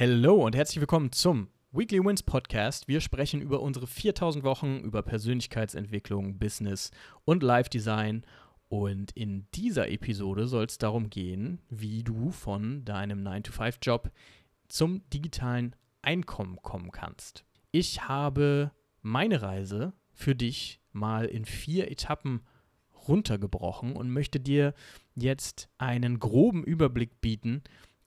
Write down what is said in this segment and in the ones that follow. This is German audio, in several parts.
Hallo und herzlich willkommen zum Weekly Wins Podcast. Wir sprechen über unsere 4000 Wochen, über Persönlichkeitsentwicklung, Business und Life Design. Und in dieser Episode soll es darum gehen, wie du von deinem 9-to-5-Job zum digitalen Einkommen kommen kannst. Ich habe meine Reise für dich mal in vier Etappen runtergebrochen und möchte dir jetzt einen groben Überblick bieten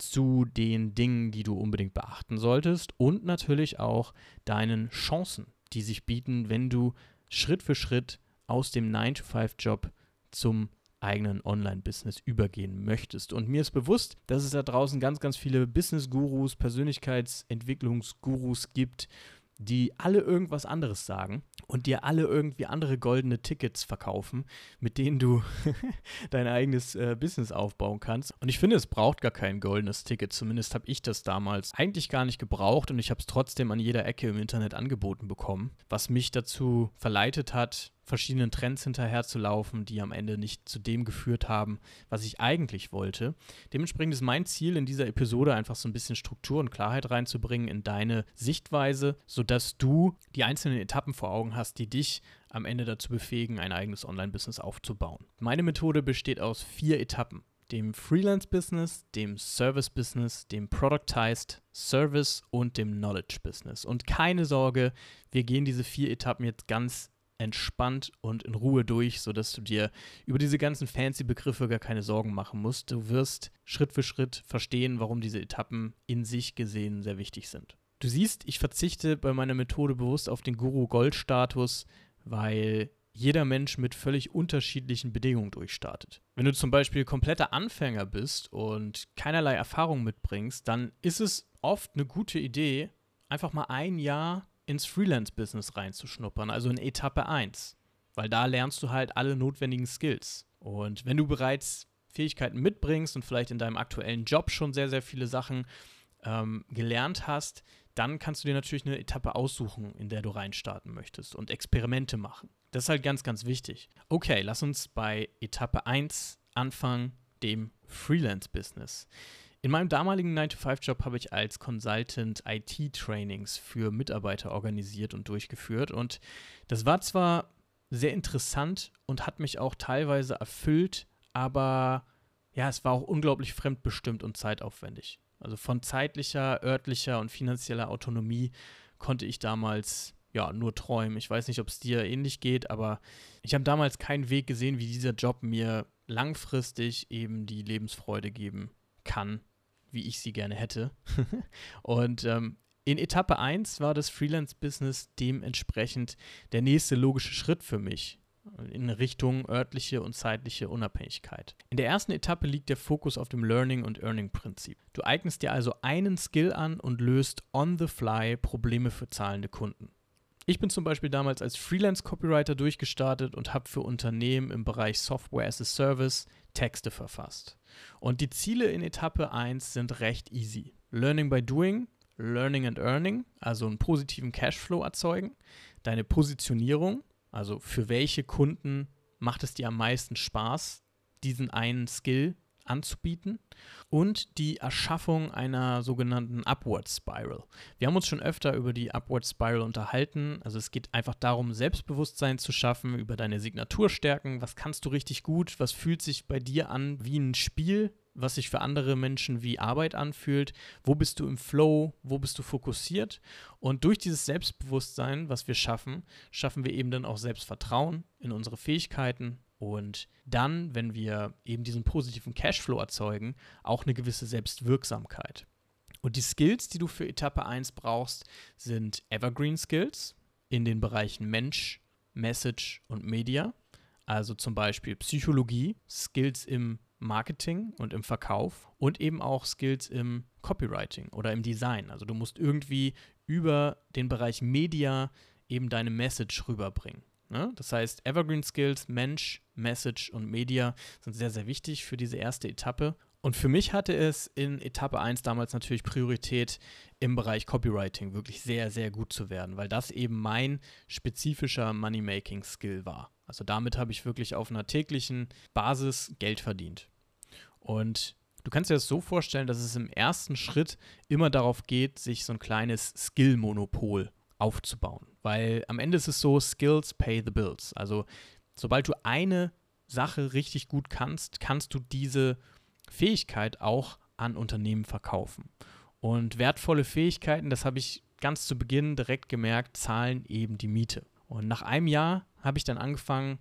zu den Dingen, die du unbedingt beachten solltest und natürlich auch deinen Chancen, die sich bieten, wenn du Schritt für Schritt aus dem 9-to-5-Job zum eigenen Online-Business übergehen möchtest. Und mir ist bewusst, dass es da draußen ganz, ganz viele Business-Gurus, Persönlichkeitsentwicklungsgurus gibt, die alle irgendwas anderes sagen und dir alle irgendwie andere goldene Tickets verkaufen, mit denen du dein eigenes äh, Business aufbauen kannst. Und ich finde, es braucht gar kein goldenes Ticket. Zumindest habe ich das damals eigentlich gar nicht gebraucht und ich habe es trotzdem an jeder Ecke im Internet angeboten bekommen, was mich dazu verleitet hat, verschiedenen Trends hinterherzulaufen, die am Ende nicht zu dem geführt haben, was ich eigentlich wollte. Dementsprechend ist mein Ziel in dieser Episode einfach so ein bisschen Struktur und Klarheit reinzubringen in deine Sichtweise, sodass du die einzelnen Etappen vor Augen hast, die dich am Ende dazu befähigen, ein eigenes Online-Business aufzubauen. Meine Methode besteht aus vier Etappen dem Freelance-Business, dem Service-Business, dem Productized Service und dem Knowledge-Business. Und keine Sorge, wir gehen diese vier Etappen jetzt ganz entspannt und in Ruhe durch, sodass du dir über diese ganzen fancy Begriffe gar keine Sorgen machen musst. Du wirst Schritt für Schritt verstehen, warum diese Etappen in sich gesehen sehr wichtig sind. Du siehst, ich verzichte bei meiner Methode bewusst auf den Guru-Gold-Status, weil jeder Mensch mit völlig unterschiedlichen Bedingungen durchstartet. Wenn du zum Beispiel kompletter Anfänger bist und keinerlei Erfahrung mitbringst, dann ist es oft eine gute Idee, einfach mal ein Jahr ins Freelance-Business reinzuschnuppern, also in Etappe 1. Weil da lernst du halt alle notwendigen Skills. Und wenn du bereits Fähigkeiten mitbringst und vielleicht in deinem aktuellen Job schon sehr, sehr viele Sachen ähm, gelernt hast, dann kannst du dir natürlich eine Etappe aussuchen, in der du reinstarten möchtest und Experimente machen. Das ist halt ganz, ganz wichtig. Okay, lass uns bei Etappe 1 anfangen, dem Freelance-Business. In meinem damaligen 9-to-5-Job habe ich als Consultant IT-Trainings für Mitarbeiter organisiert und durchgeführt. Und das war zwar sehr interessant und hat mich auch teilweise erfüllt, aber ja, es war auch unglaublich fremdbestimmt und zeitaufwendig. Also von zeitlicher, örtlicher und finanzieller Autonomie konnte ich damals ja nur träumen. Ich weiß nicht, ob es dir ähnlich geht, aber ich habe damals keinen Weg gesehen, wie dieser Job mir langfristig eben die Lebensfreude geben kann, wie ich sie gerne hätte. und ähm, in Etappe 1 war das Freelance-Business dementsprechend der nächste logische Schritt für mich in Richtung örtliche und zeitliche Unabhängigkeit. In der ersten Etappe liegt der Fokus auf dem Learning- und Earning-Prinzip. Du eignest dir also einen Skill an und löst on the fly Probleme für zahlende Kunden. Ich bin zum Beispiel damals als Freelance-Copywriter durchgestartet und habe für Unternehmen im Bereich Software as a Service Texte verfasst. Und die Ziele in Etappe 1 sind recht easy. Learning by Doing, Learning and Earning, also einen positiven Cashflow erzeugen, deine Positionierung, also für welche Kunden macht es dir am meisten Spaß, diesen einen Skill anzubieten und die Erschaffung einer sogenannten Upward Spiral. Wir haben uns schon öfter über die Upward Spiral unterhalten. Also es geht einfach darum, Selbstbewusstsein zu schaffen über deine Signaturstärken. Was kannst du richtig gut? Was fühlt sich bei dir an wie ein Spiel? was sich für andere Menschen wie Arbeit anfühlt. Wo bist du im Flow? Wo bist du fokussiert? Und durch dieses Selbstbewusstsein, was wir schaffen, schaffen wir eben dann auch Selbstvertrauen in unsere Fähigkeiten, und dann, wenn wir eben diesen positiven Cashflow erzeugen, auch eine gewisse Selbstwirksamkeit. Und die Skills, die du für Etappe 1 brauchst, sind Evergreen Skills in den Bereichen Mensch, Message und Media. Also zum Beispiel Psychologie, Skills im Marketing und im Verkauf und eben auch Skills im Copywriting oder im Design. Also du musst irgendwie über den Bereich Media eben deine Message rüberbringen. Ne? Das heißt, Evergreen Skills, Mensch, Message und Media sind sehr, sehr wichtig für diese erste Etappe. Und für mich hatte es in Etappe 1 damals natürlich Priorität, im Bereich Copywriting wirklich sehr, sehr gut zu werden, weil das eben mein spezifischer Money-Making-Skill war. Also damit habe ich wirklich auf einer täglichen Basis Geld verdient. Und Du kannst dir das so vorstellen, dass es im ersten Schritt immer darauf geht, sich so ein kleines Skill-Monopol aufzubauen. Weil am Ende ist es so, Skills pay the bills. Also sobald du eine Sache richtig gut kannst, kannst du diese Fähigkeit auch an Unternehmen verkaufen. Und wertvolle Fähigkeiten, das habe ich ganz zu Beginn direkt gemerkt, zahlen eben die Miete. Und nach einem Jahr habe ich dann angefangen,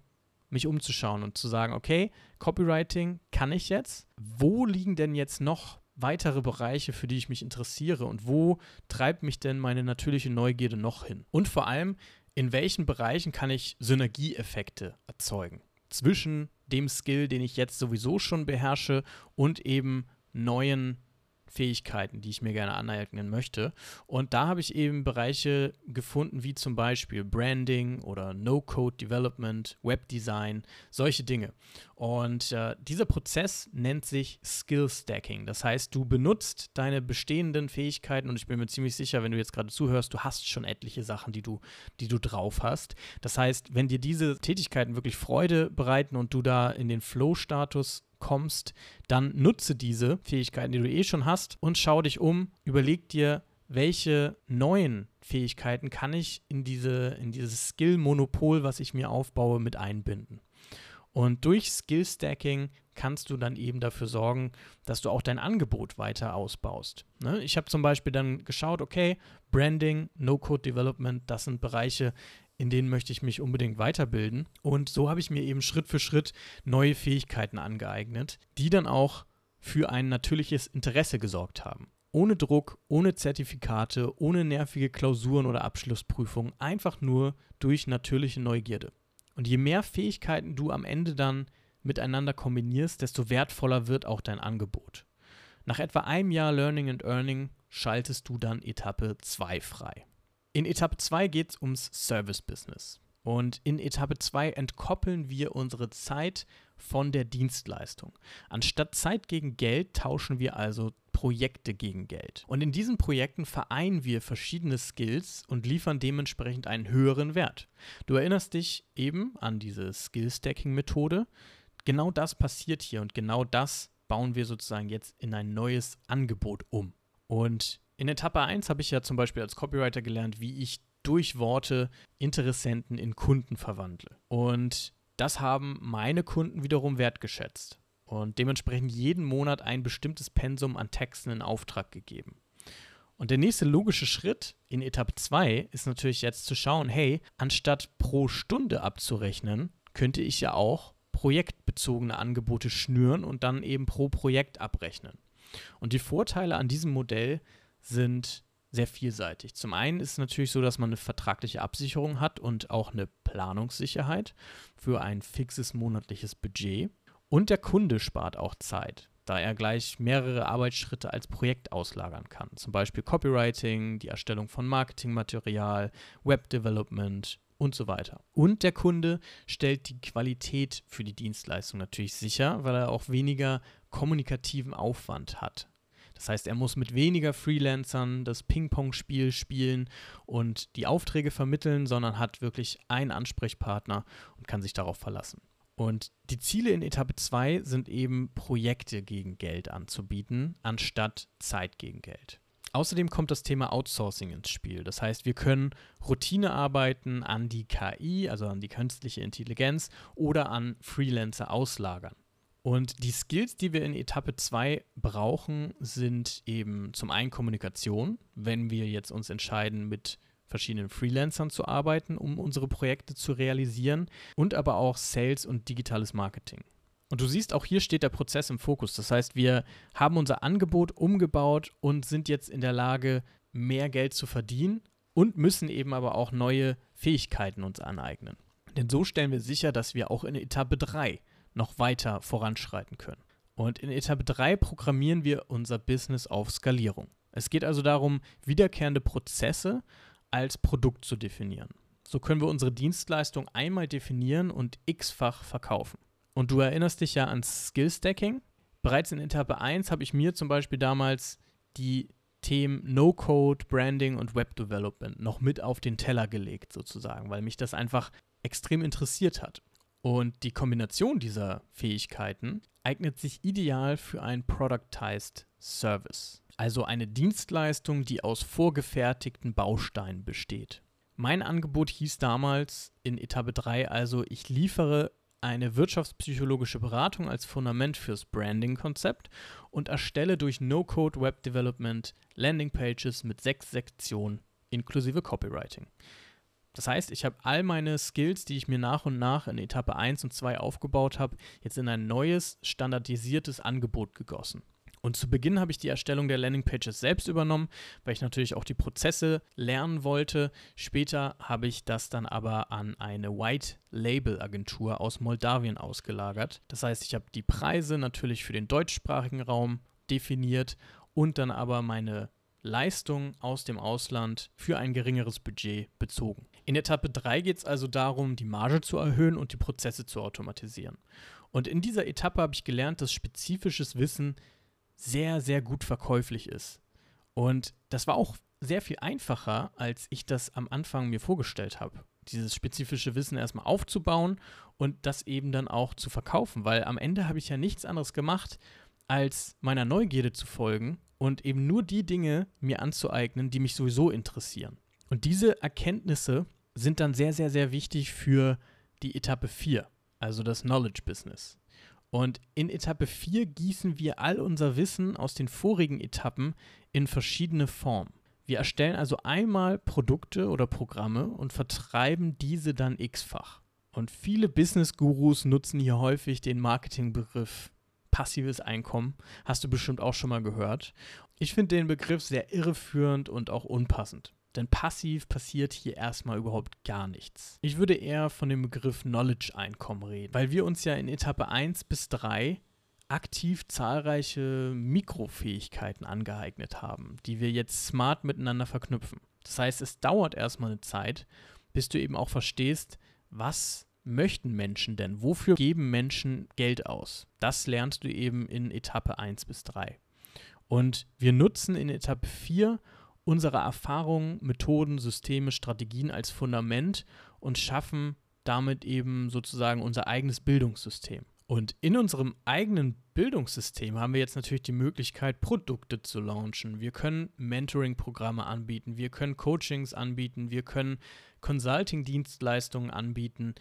mich umzuschauen und zu sagen, okay, Copywriting kann ich jetzt. Wo liegen denn jetzt noch weitere Bereiche, für die ich mich interessiere und wo treibt mich denn meine natürliche Neugierde noch hin? Und vor allem, in welchen Bereichen kann ich Synergieeffekte erzeugen zwischen dem Skill, den ich jetzt sowieso schon beherrsche und eben neuen Fähigkeiten, die ich mir gerne aneignen möchte. Und da habe ich eben Bereiche gefunden, wie zum Beispiel Branding oder No-Code-Development, Webdesign, solche Dinge. Und äh, dieser Prozess nennt sich Skill Stacking. Das heißt, du benutzt deine bestehenden Fähigkeiten und ich bin mir ziemlich sicher, wenn du jetzt gerade zuhörst, du hast schon etliche Sachen, die du, die du drauf hast. Das heißt, wenn dir diese Tätigkeiten wirklich Freude bereiten und du da in den Flow-Status kommst, dann nutze diese Fähigkeiten, die du eh schon hast und schau dich um, überleg dir, welche neuen Fähigkeiten kann ich in, diese, in dieses Skill-Monopol, was ich mir aufbaue, mit einbinden. Und durch Skill-Stacking kannst du dann eben dafür sorgen, dass du auch dein Angebot weiter ausbaust. Ne? Ich habe zum Beispiel dann geschaut, okay, Branding, No-Code-Development, das sind Bereiche, in denen möchte ich mich unbedingt weiterbilden. Und so habe ich mir eben Schritt für Schritt neue Fähigkeiten angeeignet, die dann auch für ein natürliches Interesse gesorgt haben. Ohne Druck, ohne Zertifikate, ohne nervige Klausuren oder Abschlussprüfungen, einfach nur durch natürliche Neugierde. Und je mehr Fähigkeiten du am Ende dann miteinander kombinierst, desto wertvoller wird auch dein Angebot. Nach etwa einem Jahr Learning and Earning schaltest du dann Etappe 2 frei. In Etappe 2 geht es ums Service-Business. Und in Etappe 2 entkoppeln wir unsere Zeit von der Dienstleistung. Anstatt Zeit gegen Geld tauschen wir also Projekte gegen Geld. Und in diesen Projekten vereinen wir verschiedene Skills und liefern dementsprechend einen höheren Wert. Du erinnerst dich eben an diese Skill-Stacking-Methode. Genau das passiert hier und genau das bauen wir sozusagen jetzt in ein neues Angebot um. Und in Etappe 1 habe ich ja zum Beispiel als Copywriter gelernt, wie ich durch Worte Interessenten in Kunden verwandle. Und das haben meine Kunden wiederum wertgeschätzt und dementsprechend jeden Monat ein bestimmtes Pensum an Texten in Auftrag gegeben. Und der nächste logische Schritt in Etappe 2 ist natürlich jetzt zu schauen, hey, anstatt pro Stunde abzurechnen, könnte ich ja auch projektbezogene Angebote schnüren und dann eben pro Projekt abrechnen. Und die Vorteile an diesem Modell sind sehr vielseitig. Zum einen ist es natürlich so, dass man eine vertragliche Absicherung hat und auch eine Planungssicherheit für ein fixes monatliches Budget. Und der Kunde spart auch Zeit, da er gleich mehrere Arbeitsschritte als Projekt auslagern kann. Zum Beispiel Copywriting, die Erstellung von Marketingmaterial, Webdevelopment und so weiter. Und der Kunde stellt die Qualität für die Dienstleistung natürlich sicher, weil er auch weniger kommunikativen Aufwand hat. Das heißt, er muss mit weniger Freelancern das Ping-Pong-Spiel spielen und die Aufträge vermitteln, sondern hat wirklich einen Ansprechpartner und kann sich darauf verlassen. Und die Ziele in Etappe 2 sind eben Projekte gegen Geld anzubieten, anstatt Zeit gegen Geld. Außerdem kommt das Thema Outsourcing ins Spiel. Das heißt, wir können Routinearbeiten an die KI, also an die künstliche Intelligenz oder an Freelancer auslagern. Und die Skills, die wir in Etappe 2 brauchen, sind eben zum einen Kommunikation, wenn wir jetzt uns entscheiden, mit verschiedenen Freelancern zu arbeiten, um unsere Projekte zu realisieren, und aber auch Sales und digitales Marketing. Und du siehst, auch hier steht der Prozess im Fokus. Das heißt, wir haben unser Angebot umgebaut und sind jetzt in der Lage, mehr Geld zu verdienen und müssen eben aber auch neue Fähigkeiten uns aneignen. Denn so stellen wir sicher, dass wir auch in Etappe 3 noch weiter voranschreiten können. Und in Etappe 3 programmieren wir unser Business auf Skalierung. Es geht also darum, wiederkehrende Prozesse als Produkt zu definieren. So können wir unsere Dienstleistung einmal definieren und x-fach verkaufen. Und du erinnerst dich ja an Skill Stacking. Bereits in Etappe 1 habe ich mir zum Beispiel damals die Themen No-Code, Branding und Web Development noch mit auf den Teller gelegt, sozusagen, weil mich das einfach extrem interessiert hat. Und die Kombination dieser Fähigkeiten eignet sich ideal für einen Productized Service, also eine Dienstleistung, die aus vorgefertigten Bausteinen besteht. Mein Angebot hieß damals in Etappe 3 also, ich liefere eine wirtschaftspsychologische Beratung als Fundament fürs Branding-Konzept und erstelle durch No-Code Web Development Landingpages mit sechs Sektionen inklusive Copywriting. Das heißt, ich habe all meine Skills, die ich mir nach und nach in Etappe 1 und 2 aufgebaut habe, jetzt in ein neues, standardisiertes Angebot gegossen. Und zu Beginn habe ich die Erstellung der Landingpages selbst übernommen, weil ich natürlich auch die Prozesse lernen wollte. Später habe ich das dann aber an eine White Label Agentur aus Moldawien ausgelagert. Das heißt, ich habe die Preise natürlich für den deutschsprachigen Raum definiert und dann aber meine Leistung aus dem Ausland für ein geringeres Budget bezogen. In Etappe 3 geht es also darum, die Marge zu erhöhen und die Prozesse zu automatisieren. Und in dieser Etappe habe ich gelernt, dass spezifisches Wissen sehr, sehr gut verkäuflich ist. Und das war auch sehr viel einfacher, als ich das am Anfang mir vorgestellt habe. Dieses spezifische Wissen erstmal aufzubauen und das eben dann auch zu verkaufen, weil am Ende habe ich ja nichts anderes gemacht, als meiner Neugierde zu folgen und eben nur die Dinge mir anzueignen, die mich sowieso interessieren. Und diese Erkenntnisse sind dann sehr, sehr, sehr wichtig für die Etappe 4, also das Knowledge Business. Und in Etappe 4 gießen wir all unser Wissen aus den vorigen Etappen in verschiedene Formen. Wir erstellen also einmal Produkte oder Programme und vertreiben diese dann x-fach. Und viele Business-Gurus nutzen hier häufig den Marketingbegriff passives Einkommen. Hast du bestimmt auch schon mal gehört. Ich finde den Begriff sehr irreführend und auch unpassend. Denn passiv passiert hier erstmal überhaupt gar nichts. Ich würde eher von dem Begriff Knowledge-Einkommen reden, weil wir uns ja in Etappe 1 bis 3 aktiv zahlreiche Mikrofähigkeiten angeeignet haben, die wir jetzt smart miteinander verknüpfen. Das heißt, es dauert erstmal eine Zeit, bis du eben auch verstehst, was möchten Menschen denn? Wofür geben Menschen Geld aus? Das lernst du eben in Etappe 1 bis 3. Und wir nutzen in Etappe 4 unsere Erfahrungen, Methoden, Systeme, Strategien als Fundament und schaffen damit eben sozusagen unser eigenes Bildungssystem. Und in unserem eigenen Bildungssystem haben wir jetzt natürlich die Möglichkeit, Produkte zu launchen. Wir können Mentoring-Programme anbieten, wir können Coachings anbieten, wir können Consulting-Dienstleistungen anbieten.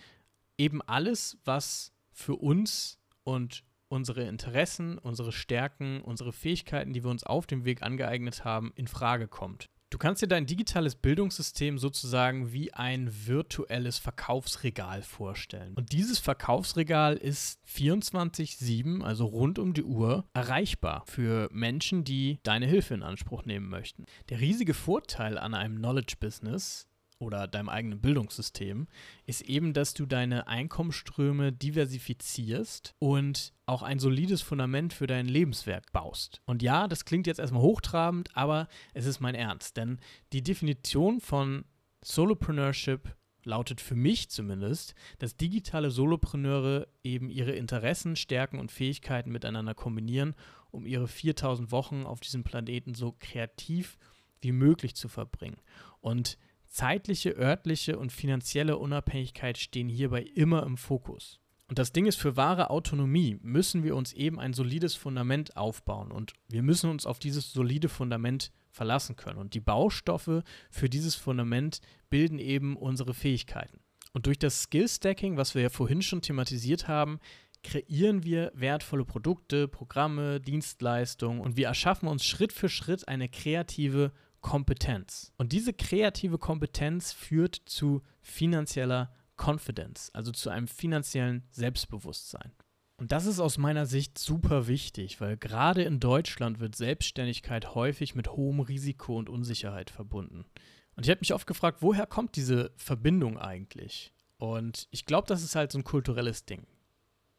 Eben alles, was für uns und unsere Interessen, unsere Stärken, unsere Fähigkeiten, die wir uns auf dem Weg angeeignet haben, in Frage kommt. Du kannst dir dein digitales Bildungssystem sozusagen wie ein virtuelles Verkaufsregal vorstellen. Und dieses Verkaufsregal ist 24/7, also rund um die Uhr, erreichbar für Menschen, die deine Hilfe in Anspruch nehmen möchten. Der riesige Vorteil an einem Knowledge Business oder deinem eigenen Bildungssystem, ist eben, dass du deine Einkommensströme diversifizierst und auch ein solides Fundament für dein Lebenswerk baust. Und ja, das klingt jetzt erstmal hochtrabend, aber es ist mein Ernst, denn die Definition von Solopreneurship lautet für mich zumindest, dass digitale Solopreneure eben ihre Interessen, Stärken und Fähigkeiten miteinander kombinieren, um ihre 4000 Wochen auf diesem Planeten so kreativ wie möglich zu verbringen. Und Zeitliche, örtliche und finanzielle Unabhängigkeit stehen hierbei immer im Fokus. Und das Ding ist, für wahre Autonomie müssen wir uns eben ein solides Fundament aufbauen und wir müssen uns auf dieses solide Fundament verlassen können. Und die Baustoffe für dieses Fundament bilden eben unsere Fähigkeiten. Und durch das Skill-Stacking, was wir ja vorhin schon thematisiert haben, kreieren wir wertvolle Produkte, Programme, Dienstleistungen und wir erschaffen uns Schritt für Schritt eine kreative Kompetenz. Und diese kreative Kompetenz führt zu finanzieller Confidence, also zu einem finanziellen Selbstbewusstsein. Und das ist aus meiner Sicht super wichtig, weil gerade in Deutschland wird Selbstständigkeit häufig mit hohem Risiko und Unsicherheit verbunden. Und ich habe mich oft gefragt, woher kommt diese Verbindung eigentlich? Und ich glaube, das ist halt so ein kulturelles Ding.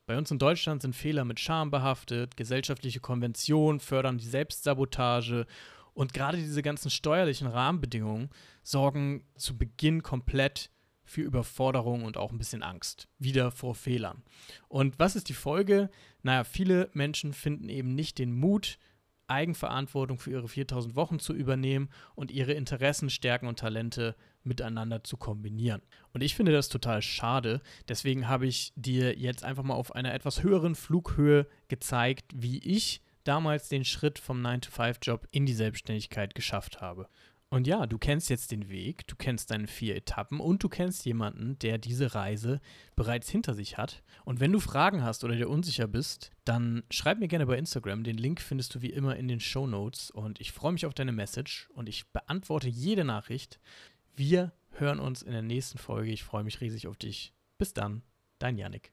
Bei uns in Deutschland sind Fehler mit Scham behaftet, gesellschaftliche Konventionen fördern die Selbstsabotage und gerade diese ganzen steuerlichen Rahmenbedingungen sorgen zu Beginn komplett für Überforderung und auch ein bisschen Angst. Wieder vor Fehlern. Und was ist die Folge? Naja, viele Menschen finden eben nicht den Mut, Eigenverantwortung für ihre 4000 Wochen zu übernehmen und ihre Interessen, Stärken und Talente miteinander zu kombinieren. Und ich finde das total schade. Deswegen habe ich dir jetzt einfach mal auf einer etwas höheren Flughöhe gezeigt, wie ich damals den Schritt vom 9-to-5-Job in die Selbstständigkeit geschafft habe. Und ja, du kennst jetzt den Weg, du kennst deine vier Etappen und du kennst jemanden, der diese Reise bereits hinter sich hat. Und wenn du Fragen hast oder dir unsicher bist, dann schreib mir gerne bei Instagram. Den Link findest du wie immer in den Show Notes. Und ich freue mich auf deine Message und ich beantworte jede Nachricht. Wir hören uns in der nächsten Folge. Ich freue mich riesig auf dich. Bis dann, dein Yannick.